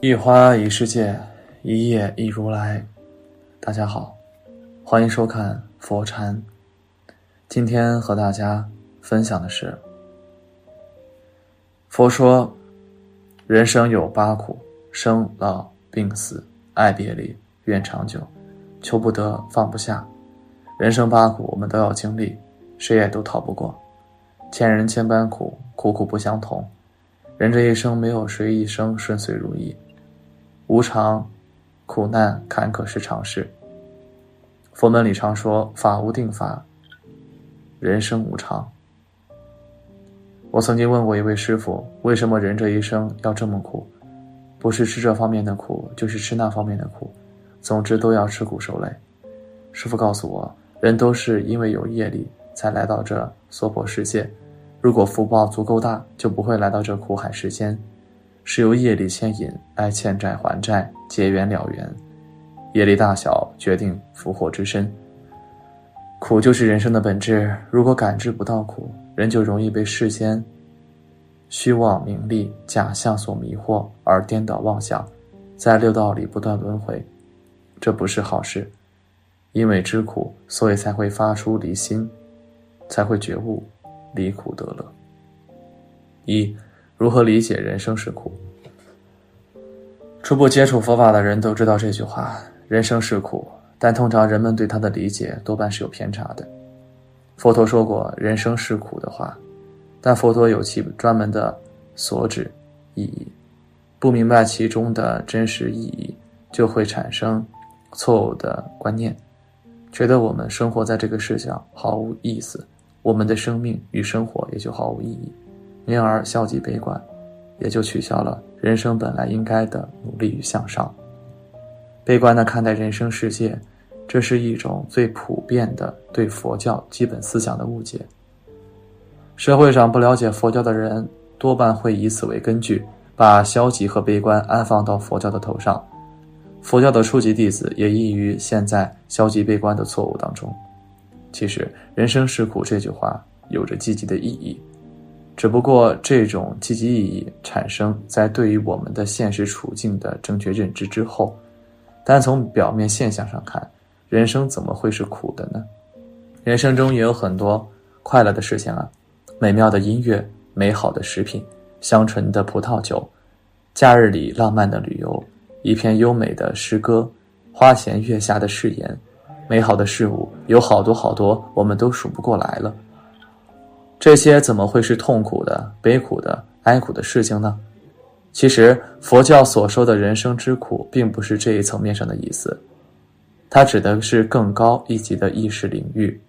一花一世界，一叶一如来。大家好，欢迎收看佛禅。今天和大家分享的是，佛说，人生有八苦：生、老、病、死、爱别离、怨长久、求不得、放不下。人生八苦，我们都要经历，谁也都逃不过。千人千般苦，苦苦不相同。人这一生，没有谁一生顺遂如意。无常、苦难、坎坷是常事。佛门里常说“法无定法，人生无常”。我曾经问过一位师傅：“为什么人这一生要这么苦？不是吃这方面的苦，就是吃那方面的苦，总之都要吃苦受累。”师傅告诉我：“人都是因为有业力才来到这娑婆世界，如果福报足够大，就不会来到这苦海世间。”是由业力牵引来欠债还债结缘了缘，业力大小决定福祸之深。苦就是人生的本质。如果感知不到苦，人就容易被世间虚妄名利假象所迷惑，而颠倒妄想，在六道里不断轮回。这不是好事。因为知苦，所以才会发出离心，才会觉悟，离苦得乐。一。如何理解人生是苦？初步接触佛法的人都知道这句话：“人生是苦。”但通常人们对它的理解多半是有偏差的。佛陀说过“人生是苦”的话，但佛陀有其专门的所指意义，不明白其中的真实意义，就会产生错误的观念，觉得我们生活在这个世上毫无意思，我们的生命与生活也就毫无意义。因而消极悲观，也就取消了人生本来应该的努力与向上。悲观的看待人生世界，这是一种最普遍的对佛教基本思想的误解。社会上不了解佛教的人，多半会以此为根据，把消极和悲观安放到佛教的头上。佛教的初级弟子也易于陷在消极悲观的错误当中。其实，“人生是苦”这句话有着积极的意义。只不过，这种积极意义产生在对于我们的现实处境的正确认知之后。单从表面现象上看，人生怎么会是苦的呢？人生中也有很多快乐的事情啊，美妙的音乐、美好的食品、香醇的葡萄酒，假日里浪漫的旅游，一篇优美的诗歌，花前月下的誓言，美好的事物有好多好多，我们都数不过来了。这些怎么会是痛苦的、悲苦的、哀苦的事情呢？其实，佛教所说的人生之苦，并不是这一层面上的意思，它指的是更高一级的意识领域。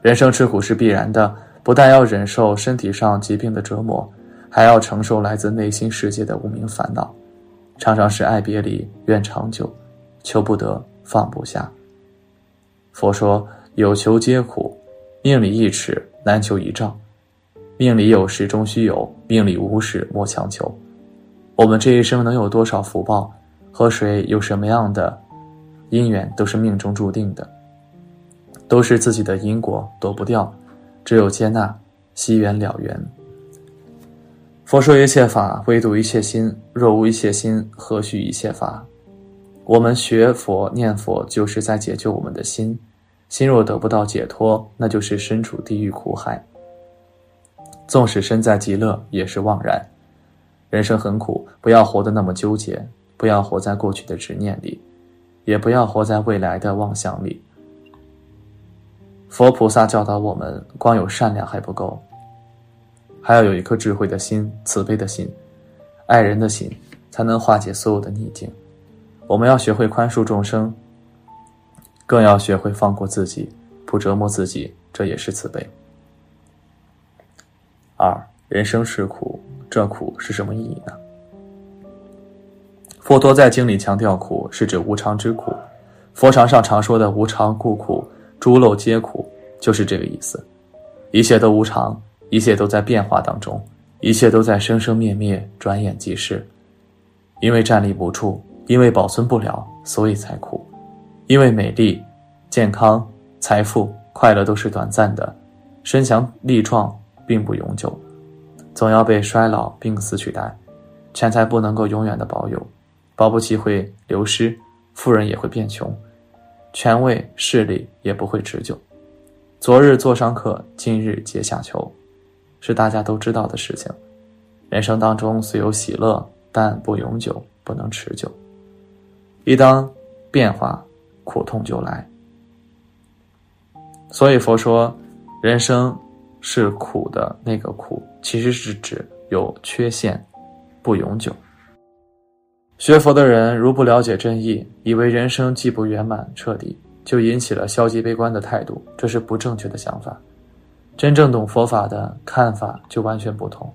人生之苦是必然的，不但要忍受身体上疾病的折磨，还要承受来自内心世界的无名烦恼，常常是爱别离、怨长久、求不得、放不下。佛说：“有求皆苦，命里一尺。”难求一丈，命里有时终须有，命里无时莫强求。我们这一生能有多少福报，和谁有什么样的姻缘，都是命中注定的，都是自己的因果，躲不掉。只有接纳，惜缘了缘。佛说一切法，唯独一切心。若无一切心，何须一切法？我们学佛念佛，就是在解救我们的心。心若得不到解脱，那就是身处地狱苦海。纵使身在极乐，也是枉然。人生很苦，不要活得那么纠结，不要活在过去的执念里，也不要活在未来的妄想里。佛菩萨教导我们，光有善良还不够，还要有一颗智慧的心、慈悲的心、爱人的心，才能化解所有的逆境。我们要学会宽恕众生。更要学会放过自己，不折磨自己，这也是慈悲。二，人生是苦，这苦是什么意义呢？佛陀在经里强调，苦是指无常之苦。佛常上常说的“无常故苦，诸漏皆苦”，就是这个意思。一切都无常，一切都在变化当中，一切都在生生灭灭，转眼即逝。因为站立不住，因为保存不了，所以才苦。因为美丽、健康、财富、快乐都是短暂的，身强力壮并不永久，总要被衰老、病死取代。钱财不能够永远的保有，保不齐会流失，富人也会变穷，权位势力也不会持久。昨日座上客，今日阶下囚，是大家都知道的事情。人生当中虽有喜乐，但不永久，不能持久。一当变化，苦痛就来。所以佛说，人生是苦的那个苦，其实是指有缺陷，不永久。学佛的人如不了解真意，以为人生既不圆满彻底。就引起了消极悲观的态度，这是不正确的想法。真正懂佛法的看法就完全不同。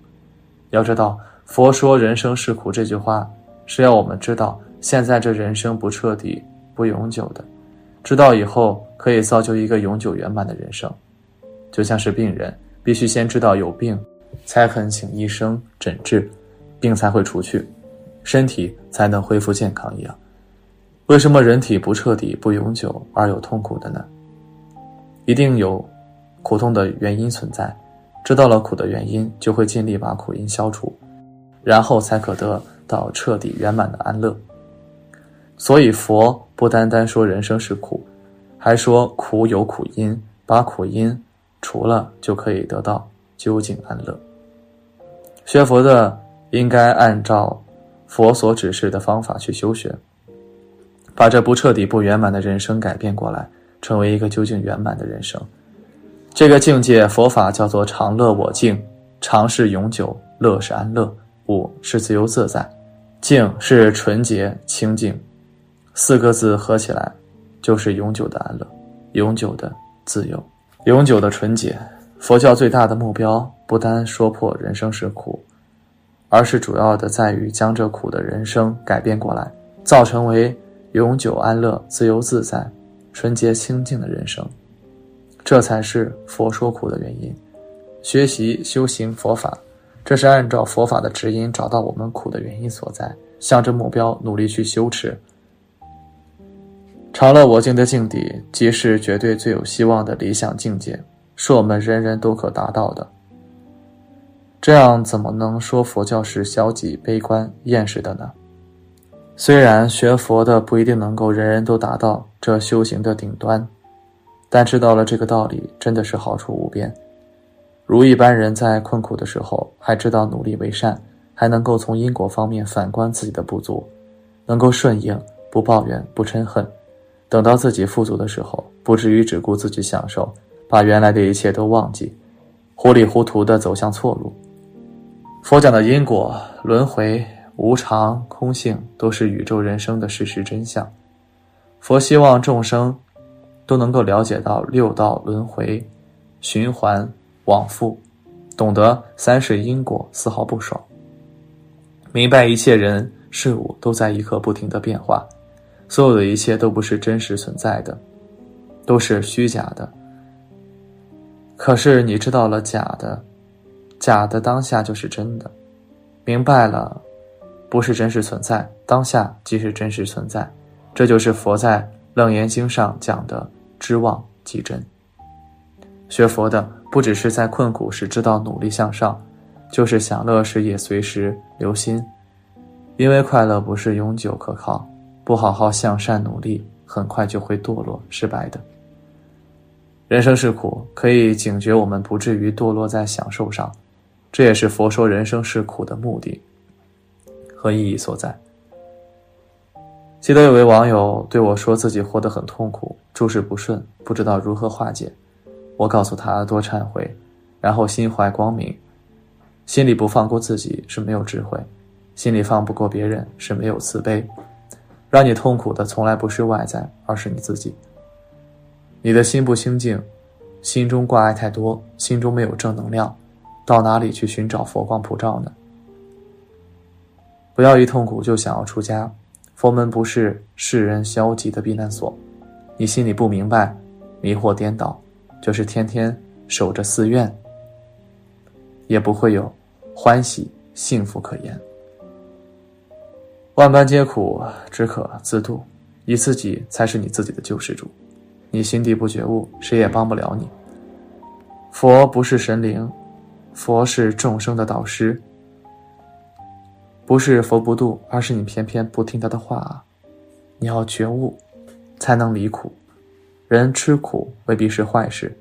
要知道，佛说人生是苦这句话，是要我们知道现在这人生不彻底、不永久的，知道以后可以造就一个永久圆满的人生。就像是病人必须先知道有病，才肯请医生诊治，病才会除去，身体才能恢复健康一样。为什么人体不彻底、不永久而有痛苦的呢？一定有苦痛的原因存在。知道了苦的原因，就会尽力把苦因消除，然后才可得到彻底圆满的安乐。所以佛不单单说人生是苦，还说苦有苦因，把苦因除了，就可以得到究竟安乐。学佛的应该按照佛所指示的方法去修学。把这不彻底、不圆满的人生改变过来，成为一个究竟圆满的人生。这个境界，佛法叫做常乐我净。常是永久，乐是安乐，我是自由自在，净是纯洁清净。四个字合起来，就是永久的安乐，永久的自由，永久的纯洁。佛教最大的目标，不单说破人生是苦，而是主要的在于将这苦的人生改变过来，造成为。永久安乐、自由自在、纯洁清净的人生，这才是佛说苦的原因。学习修行佛法，这是按照佛法的指引找到我们苦的原因所在，向着目标努力去修持。常乐我净的境地，即是绝对最有希望的理想境界，是我们人人都可达到的。这样怎么能说佛教是消极、悲观、厌世的呢？虽然学佛的不一定能够人人都达到这修行的顶端，但知道了这个道理，真的是好处无边。如一般人在困苦的时候，还知道努力为善，还能够从因果方面反观自己的不足，能够顺应，不抱怨，不嗔恨，等到自己富足的时候，不至于只顾自己享受，把原来的一切都忘记，糊里糊涂的走向错路。佛讲的因果轮回。无常、空性都是宇宙人生的事实真相。佛希望众生都能够了解到六道轮回、循环往复，懂得三世因果，丝毫不爽。明白一切人事物都在一刻不停的变化，所有的一切都不是真实存在的，都是虚假的。可是你知道了假的，假的当下就是真的，明白了。不是真实存在，当下即是真实存在，这就是佛在《楞严经》上讲的“知妄即真”。学佛的不只是在困苦时知道努力向上，就是享乐时也随时留心，因为快乐不是永久可靠，不好好向善努力，很快就会堕落失败的。人生是苦，可以警觉我们不至于堕落在享受上，这也是佛说人生是苦的目的。和意义所在。记得有位网友对我说自己活得很痛苦，诸事不顺，不知道如何化解。我告诉他多忏悔，然后心怀光明。心里不放过自己是没有智慧，心里放不过别人是没有慈悲。让你痛苦的从来不是外在，而是你自己。你的心不清净，心中挂碍太多，心中没有正能量，到哪里去寻找佛光普照呢？不要一痛苦就想要出家，佛门不是世人消极的避难所。你心里不明白，迷惑颠倒，就是天天守着寺院，也不会有欢喜幸福可言。万般皆苦，只可自度，你自己才是你自己的救世主。你心地不觉悟，谁也帮不了你。佛不是神灵，佛是众生的导师。不是佛不渡，而是你偏偏不听他的话！你要觉悟，才能离苦。人吃苦未必是坏事，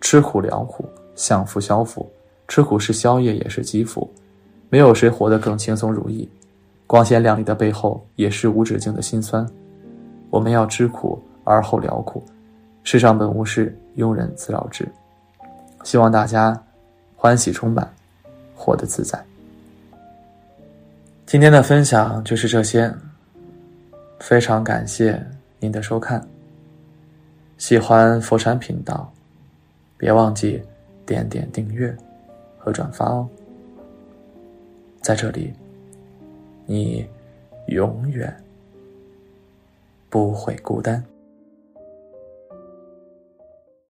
吃苦了苦，享福消福。吃苦是宵夜，也是积福。没有谁活得更轻松如意。光鲜亮丽的背后，也是无止境的辛酸。我们要知苦而后疗苦。世上本无事，庸人自扰之。希望大家欢喜充满，活得自在。今天的分享就是这些，非常感谢您的收看。喜欢佛山频道，别忘记点点订阅和转发哦。在这里，你永远不会孤单。